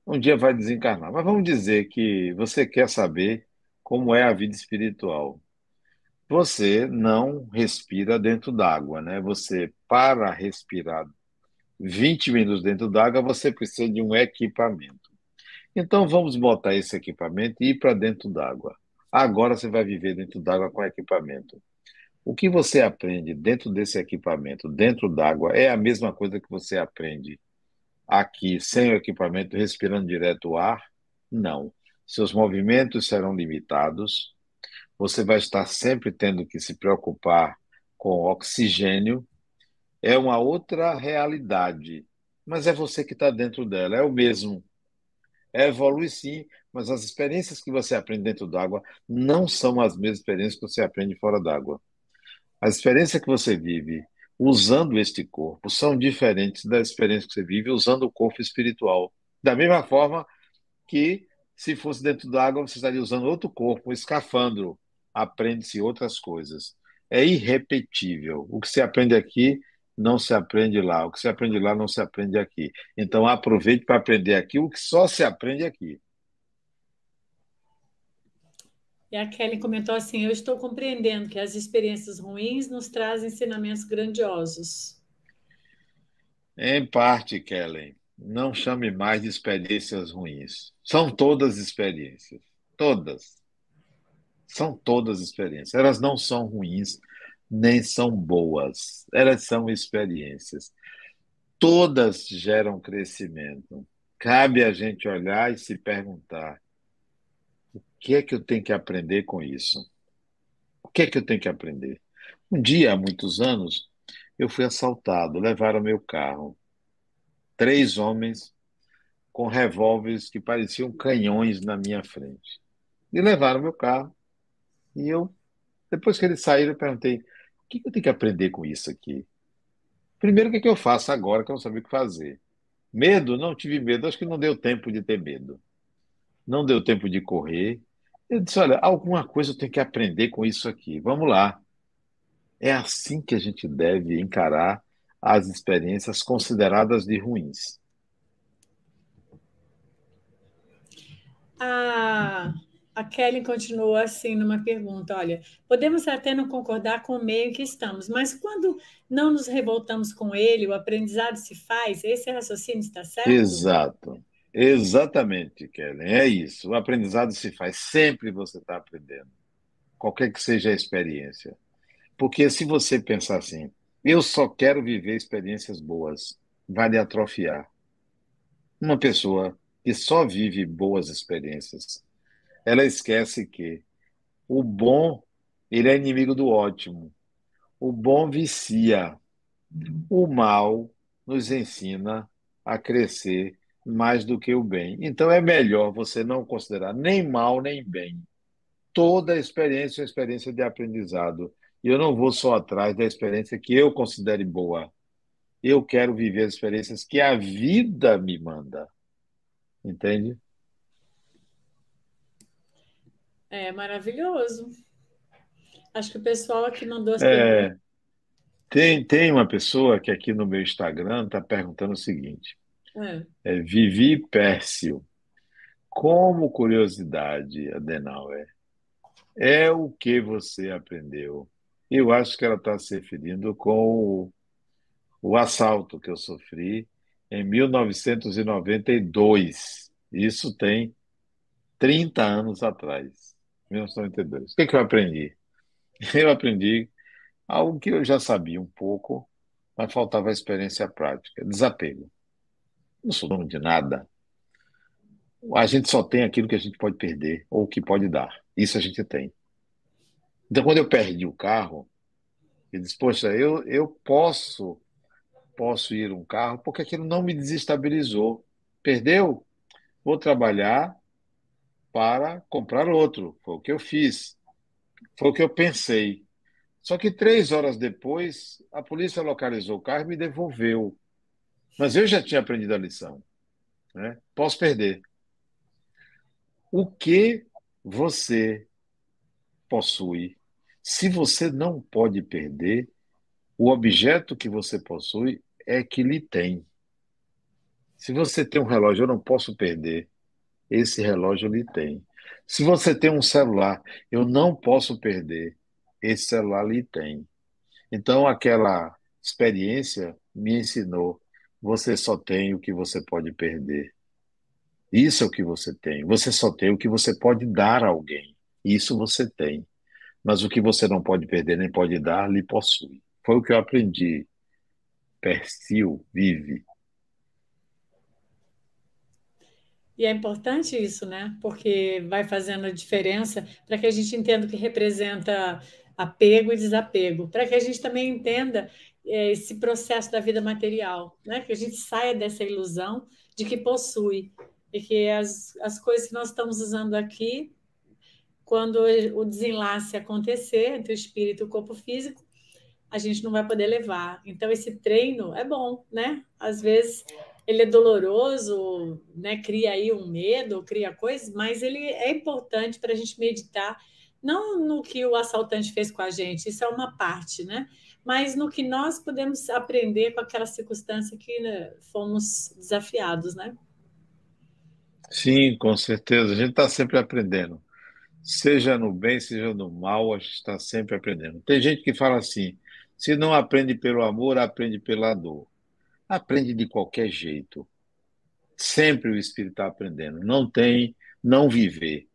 A: um dia vai desencarnar. Mas vamos dizer que você quer saber como é a vida espiritual. Você não respira dentro d'água, né? Você, para respirar 20 minutos dentro d'água, você precisa de um equipamento. Então, vamos botar esse equipamento e ir para dentro d'água. Agora você vai viver dentro d'água com equipamento. O que você aprende dentro desse equipamento, dentro d'água, é a mesma coisa que você aprende aqui, sem o equipamento, respirando direto o ar? Não. Seus movimentos serão limitados, você vai estar sempre tendo que se preocupar com oxigênio. É uma outra realidade, mas é você que está dentro dela, é o mesmo. É evolui sim, mas as experiências que você aprende dentro d'água não são as mesmas experiências que você aprende fora d'água. A experiência que você vive usando este corpo são diferentes da experiência que você vive usando o corpo espiritual. Da mesma forma que, se fosse dentro da água, você estaria usando outro corpo, um escafandro. Aprende-se outras coisas. É irrepetível. O que se aprende aqui não se aprende lá. O que se aprende lá não se aprende aqui. Então, aproveite para aprender aqui o que só se aprende aqui.
B: E a Kelly comentou assim: Eu estou compreendendo que as experiências ruins nos trazem ensinamentos grandiosos.
A: Em parte, Kelly, não chame mais de experiências ruins. São todas experiências. Todas. São todas experiências. Elas não são ruins, nem são boas. Elas são experiências. Todas geram crescimento. Cabe a gente olhar e se perguntar: que é que eu tenho que aprender com isso? O que é que eu tenho que aprender? Um dia, há muitos anos, eu fui assaltado, levaram meu carro. Três homens com revólveres que pareciam canhões na minha frente. E levaram meu carro. E eu, depois que eles saíram, eu perguntei: o que eu tenho que aprender com isso aqui? Primeiro, o que, é que eu faço agora que eu não sabia o que fazer? Medo? Não tive medo, acho que não deu tempo de ter medo. Não deu tempo de correr, eu disse: olha, alguma coisa eu tenho que aprender com isso aqui. Vamos lá. É assim que a gente deve encarar as experiências consideradas de ruins.
B: A, a Kelly continua assim numa pergunta: olha, podemos até não concordar com o meio que estamos, mas quando não nos revoltamos com ele, o aprendizado se faz, esse raciocínio está certo?
A: Exato. Exatamente, Kelly. É isso. O aprendizado se faz. Sempre você está aprendendo. Qualquer que seja a experiência. Porque se você pensar assim, eu só quero viver experiências boas, vai atrofiar. Uma pessoa que só vive boas experiências, ela esquece que o bom, ele é inimigo do ótimo. O bom vicia. O mal nos ensina a crescer mais do que o bem. Então é melhor você não considerar nem mal nem bem. Toda experiência é uma experiência de aprendizado. E eu não vou só atrás da experiência que eu considere boa. Eu quero viver as experiências que a vida me manda. Entende?
B: É maravilhoso. Acho que o pessoal aqui mandou as é,
A: tem, tem uma pessoa que aqui no meu Instagram está perguntando o seguinte: é. É, Vivi Pércio, como curiosidade, Adenauer, é o que você aprendeu? Eu acho que ela está se referindo com o, o assalto que eu sofri em 1992. Isso tem 30 anos atrás, 1992. O que, que eu aprendi? [laughs] Eu aprendi algo que eu já sabia um pouco, mas faltava a experiência prática, desapego. Não sou dono de nada. A gente só tem aquilo que a gente pode perder ou que pode dar. Isso a gente tem. Então, quando eu perdi o carro, eu disse, poxa, eu, eu posso posso ir um carro, porque aquilo não me desestabilizou. Perdeu? Vou trabalhar para comprar outro. Foi o que eu fiz. Foi o que eu pensei. Só que três horas depois, a polícia localizou o carro e me devolveu. Mas eu já tinha aprendido a lição. Né? Posso perder. O que você possui, se você não pode perder, o objeto que você possui é que lhe tem. Se você tem um relógio, eu não posso perder. Esse relógio lhe tem. Se você tem um celular, eu não posso perder. Esse celular lhe tem. Então, aquela experiência me ensinou: você só tem o que você pode perder. Isso é o que você tem. Você só tem o que você pode dar a alguém. Isso você tem. Mas o que você não pode perder nem pode dar, lhe possui. Foi o que eu aprendi Persil vive.
B: E é importante isso, né? Porque vai fazendo a diferença para que a gente entenda o que representa apego e desapego, para que a gente também entenda é, esse processo da vida material, né? Que a gente saia dessa ilusão de que possui e que as, as coisas que nós estamos usando aqui, quando o desenlace acontecer entre o espírito e o corpo físico, a gente não vai poder levar. Então, esse treino é bom, né? Às vezes ele é doloroso, né? Cria aí um medo, cria coisas, mas ele é importante para a gente meditar, não no que o assaltante fez com a gente, isso é uma parte, né? Mas no que nós podemos aprender com aquela circunstância que né, fomos desafiados, né?
A: Sim, com certeza. A gente está sempre aprendendo. Seja no bem, seja no mal, a gente está sempre aprendendo. Tem gente que fala assim: se não aprende pelo amor, aprende pela dor. Aprende de qualquer jeito. Sempre o espírito está aprendendo. Não tem não viver.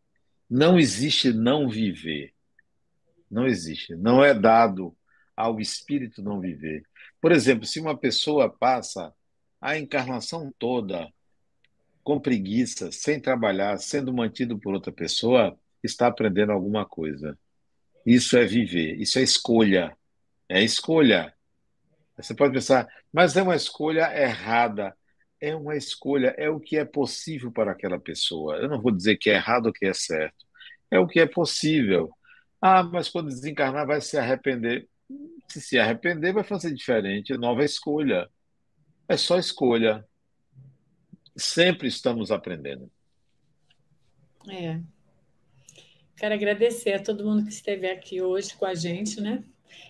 A: Não existe não viver. Não existe. Não é dado ao espírito não viver. Por exemplo, se uma pessoa passa a encarnação toda com preguiça, sem trabalhar, sendo mantido por outra pessoa, está aprendendo alguma coisa. Isso é viver, isso é escolha. É escolha. Você pode pensar, mas é uma escolha errada. É uma escolha, é o que é possível para aquela pessoa. Eu não vou dizer que é errado ou que é certo. É o que é possível. Ah, mas quando desencarnar vai se arrepender. Se se arrepender, vai fazer diferente. Nova escolha. É só escolha. Sempre estamos aprendendo.
B: É. Quero agradecer a todo mundo que esteve aqui hoje com a gente, né?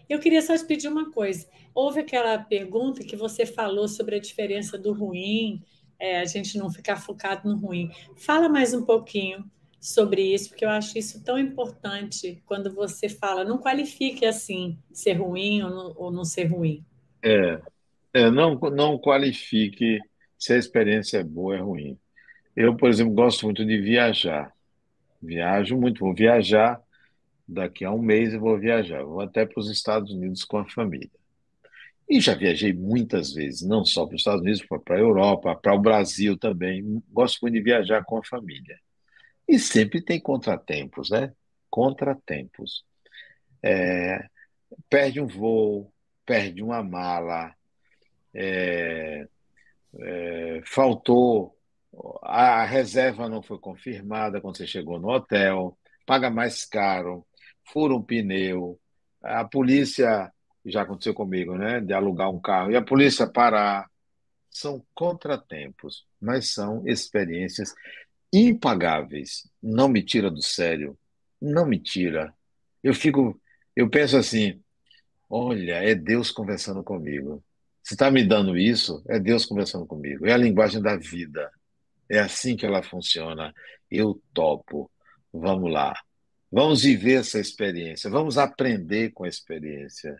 B: Eu queria só te pedir uma coisa. Houve aquela pergunta que você falou sobre a diferença do ruim, é, a gente não ficar focado no ruim. Fala mais um pouquinho sobre isso, porque eu acho isso tão importante quando você fala, não qualifique assim ser ruim ou não, ou não ser ruim.
A: É, é, não, não qualifique se a experiência é boa ou é ruim. Eu, por exemplo, gosto muito de viajar. Viajo muito, vou viajar daqui a um mês eu vou viajar, vou até para os Estados Unidos com a família. E já viajei muitas vezes, não só para os Estados Unidos, para a Europa, para o Brasil também. Gosto muito de viajar com a família. E sempre tem contratempos, né? Contratempos. É, perde um voo, perde uma mala, é, é, faltou, a reserva não foi confirmada quando você chegou no hotel, paga mais caro, fura um pneu, a polícia, já aconteceu comigo, né? De alugar um carro, e a polícia parar. São contratempos, mas são experiências impagáveis. Não me tira do sério. Não me tira. Eu fico, eu penso assim, olha, é Deus conversando comigo. Se está me dando isso, é Deus conversando comigo. É a linguagem da vida. É assim que ela funciona. Eu topo. Vamos lá. Vamos viver essa experiência. Vamos aprender com a experiência.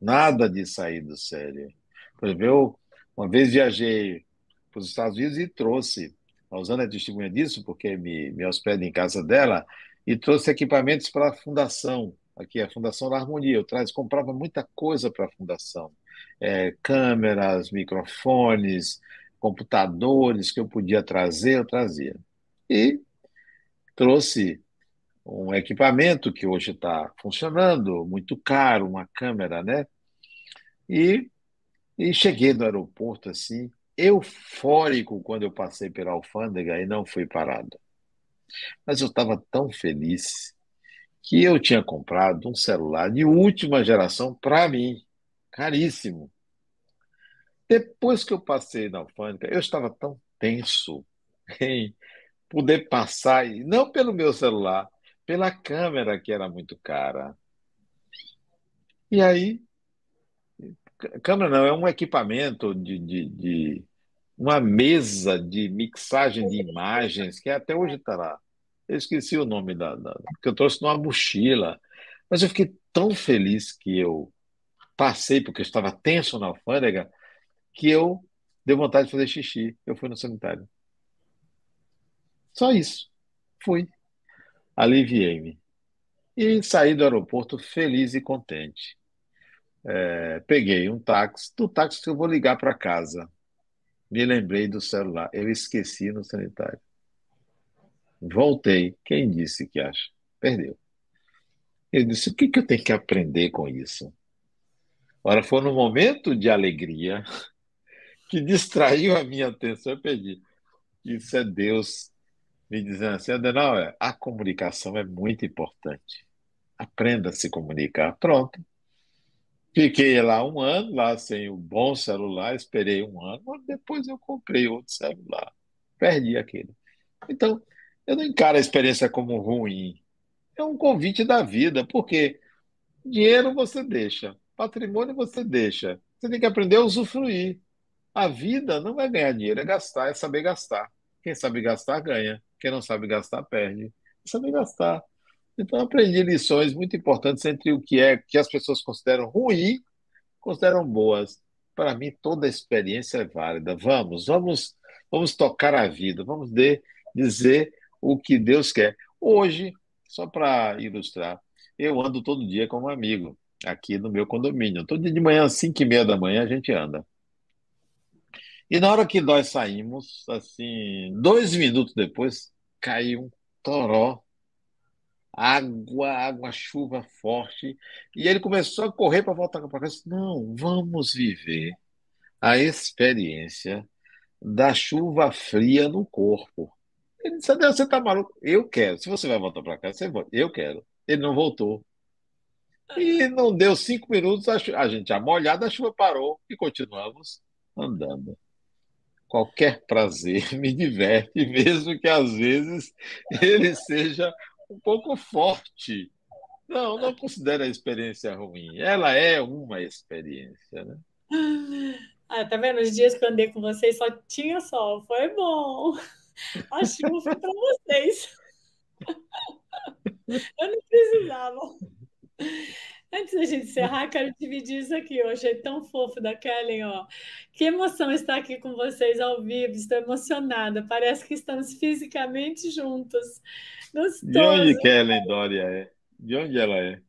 A: Nada de sair do sério. Por exemplo, eu uma vez viajei para os Estados Unidos e trouxe a Rosana é testemunha disso, porque me, me hospeda em casa dela, e trouxe equipamentos para a fundação, aqui a Fundação da Harmonia. Eu traz, comprava muita coisa para a fundação. É, câmeras, microfones, computadores que eu podia trazer, eu trazia. E trouxe um equipamento que hoje está funcionando, muito caro, uma câmera, né? E, e cheguei no aeroporto assim, eufórico quando eu passei pela alfândega e não fui parado. Mas eu estava tão feliz que eu tinha comprado um celular de última geração para mim, caríssimo. Depois que eu passei na alfândega, eu estava tão tenso em poder passar, e não pelo meu celular, pela câmera que era muito cara. E aí, câmera não, é um equipamento de, de, de uma mesa de mixagem de imagens, que até hoje está lá. Eu esqueci o nome da, da, eu trouxe numa mochila. Mas eu fiquei tão feliz que eu passei, porque eu estava tenso na alfândega, que eu dei vontade de fazer xixi. Eu fui no sanitário. Só isso. Fui. Aliviei-me. E saí do aeroporto feliz e contente. É, peguei um táxi. Do táxi eu vou ligar para casa. Me lembrei do celular. Eu esqueci no sanitário. Voltei. Quem disse que acha? Perdeu. Eu disse: o que, que eu tenho que aprender com isso? Ora, foi no momento de alegria [laughs] que distraiu a minha atenção. Eu perdi. Isso é Deus me dizendo assim: Adenauer, a comunicação é muito importante. Aprenda a se comunicar. Pronto. Fiquei lá um ano, lá sem o bom celular, esperei um ano, depois eu comprei outro celular. Perdi aquele. Então, eu não encaro a experiência como ruim. É um convite da vida, porque dinheiro você deixa, patrimônio você deixa. Você tem que aprender a usufruir. A vida não é ganhar dinheiro, é gastar, é saber gastar. Quem sabe gastar, ganha. Quem não sabe gastar, perde. É saber gastar. Então, aprendi lições muito importantes entre o que é que as pessoas consideram ruim, consideram boas. Para mim, toda experiência é válida. Vamos, vamos, vamos tocar a vida, vamos de, dizer o que Deus quer. Hoje, só para ilustrar, eu ando todo dia com um amigo aqui no meu condomínio. Todo dia de manhã, às 5 e meia da manhã, a gente anda. E na hora que nós saímos, assim, dois minutos depois, caiu um toró água, água, chuva forte. E ele começou a correr para voltar para casa. Não, vamos viver a experiência da chuva fria no corpo. Ele disse: Você está maluco? Eu quero. Se você vai voltar para casa, você. Eu quero. Ele não voltou. E não deu cinco minutos, a, a gente já molhada, a chuva parou e continuamos andando. Qualquer prazer [laughs] me diverte, mesmo que às vezes ele seja um pouco forte. Não, não considero a experiência ruim. Ela é uma experiência, né?
B: Ah, tá vendo? Os dias que eu andei com vocês só tinha sol. Foi bom. A chuva foi para vocês. [laughs] Eu não precisava. Antes da gente encerrar, quero dividir isso aqui. Eu achei tão fofo da Kellen, ó. Que emoção estar aqui com vocês ao vivo. Estou emocionada. Parece que estamos fisicamente juntos.
A: Gostoso. De onde Kellen Dória é? De onde ela é?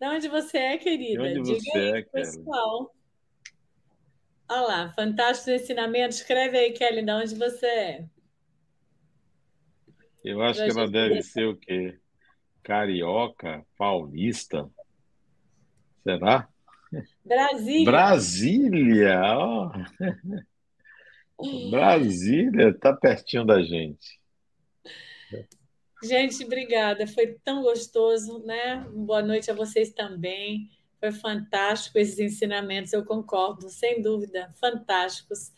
B: De onde você é, querida?
A: De onde Diga você aí, é,
B: pessoal. Olha lá, fantástico ensinamento. Escreve aí, Kelly, de onde você é.
A: Eu acho que ela deve ser o quê? Carioca, paulista. Será?
B: Brasília.
A: Brasília! [laughs] Brasília está pertinho da gente.
B: Gente, obrigada. Foi tão gostoso, né? Boa noite a vocês também. Foi fantástico esses ensinamentos, eu concordo, sem dúvida, fantásticos.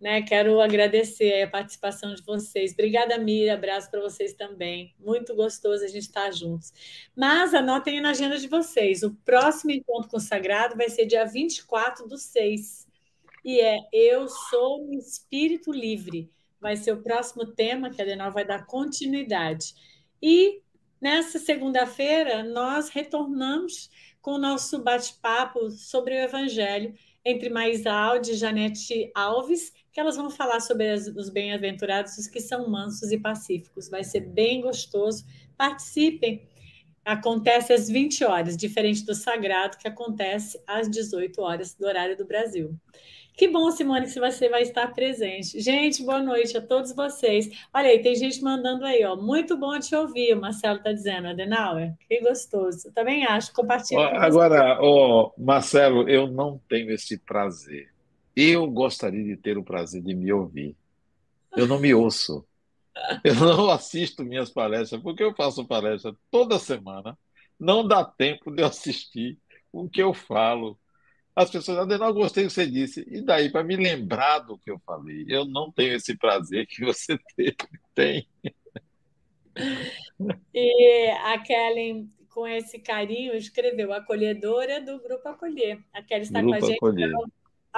B: Né? Quero agradecer a participação de vocês. Obrigada, Mira. Abraço para vocês também. Muito gostoso a gente estar juntos. Mas anotem na agenda de vocês. O próximo encontro com o Sagrado vai ser dia 24 do 6. E é Eu Sou um Espírito Livre. Vai ser o próximo tema que a Adenal vai dar continuidade. E nessa segunda-feira nós retornamos com o nosso bate-papo sobre o Evangelho entre Maisalde e Janete Alves que elas vão falar sobre as, os bem-aventurados, os que são mansos e pacíficos. Vai ser bem gostoso. Participem. Acontece às 20 horas, diferente do sagrado, que acontece às 18 horas do horário do Brasil. Que bom, Simone, que você vai estar presente. Gente, boa noite a todos vocês. Olha aí, tem gente mandando aí, ó. Muito bom te ouvir, o Marcelo está dizendo, Adenauer. Que gostoso. também acho. Compartilha.
A: Agora, oh, Marcelo, eu não tenho esse prazer. Eu gostaria de ter o prazer de me ouvir. Eu não me ouço. Eu não [laughs] assisto minhas palestras, porque eu faço palestra toda semana. Não dá tempo de eu assistir o que eu falo. As pessoas, Adenal, gostei do que você disse. E daí, para me lembrar do que eu falei? Eu não tenho esse prazer que você [laughs] tem.
B: E a Kellen, com esse carinho, escreveu acolhedora do Grupo Acolher. A Kellen está grupo com a gente. Acolher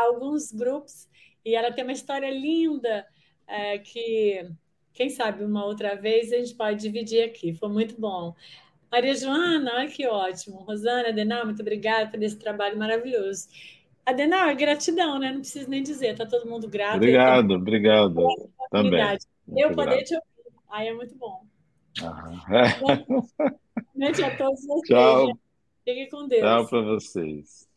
B: alguns grupos e ela tem uma história linda é, que, quem sabe, uma outra vez a gente pode dividir aqui. Foi muito bom. Maria Joana, olha que ótimo. Rosana, Adenal, muito obrigada por esse trabalho maravilhoso. Adenal, gratidão, né? Não preciso nem dizer, tá todo mundo grato.
A: Obrigado, obrigado. Também.
B: Eu poder te ouvir. Aí é muito bom. Boa [laughs] noite a todos vocês.
A: Tchau.
B: Fiquem com Deus.
A: Tchau para vocês.